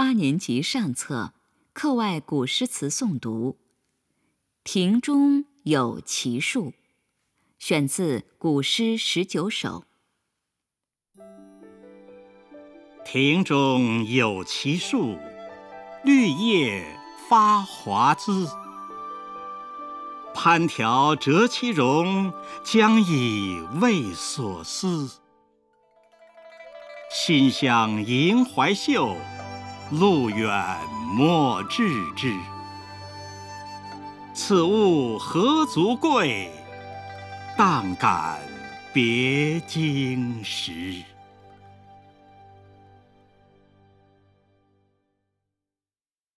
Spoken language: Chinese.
八年级上册课外古诗词诵读。庭中有奇树，选自《古诗十九首》。庭中有奇树，绿叶发华滋。攀条折其荣，将以慰所思。馨香萦怀袖，路远莫致之。此物何足贵？但感别经时。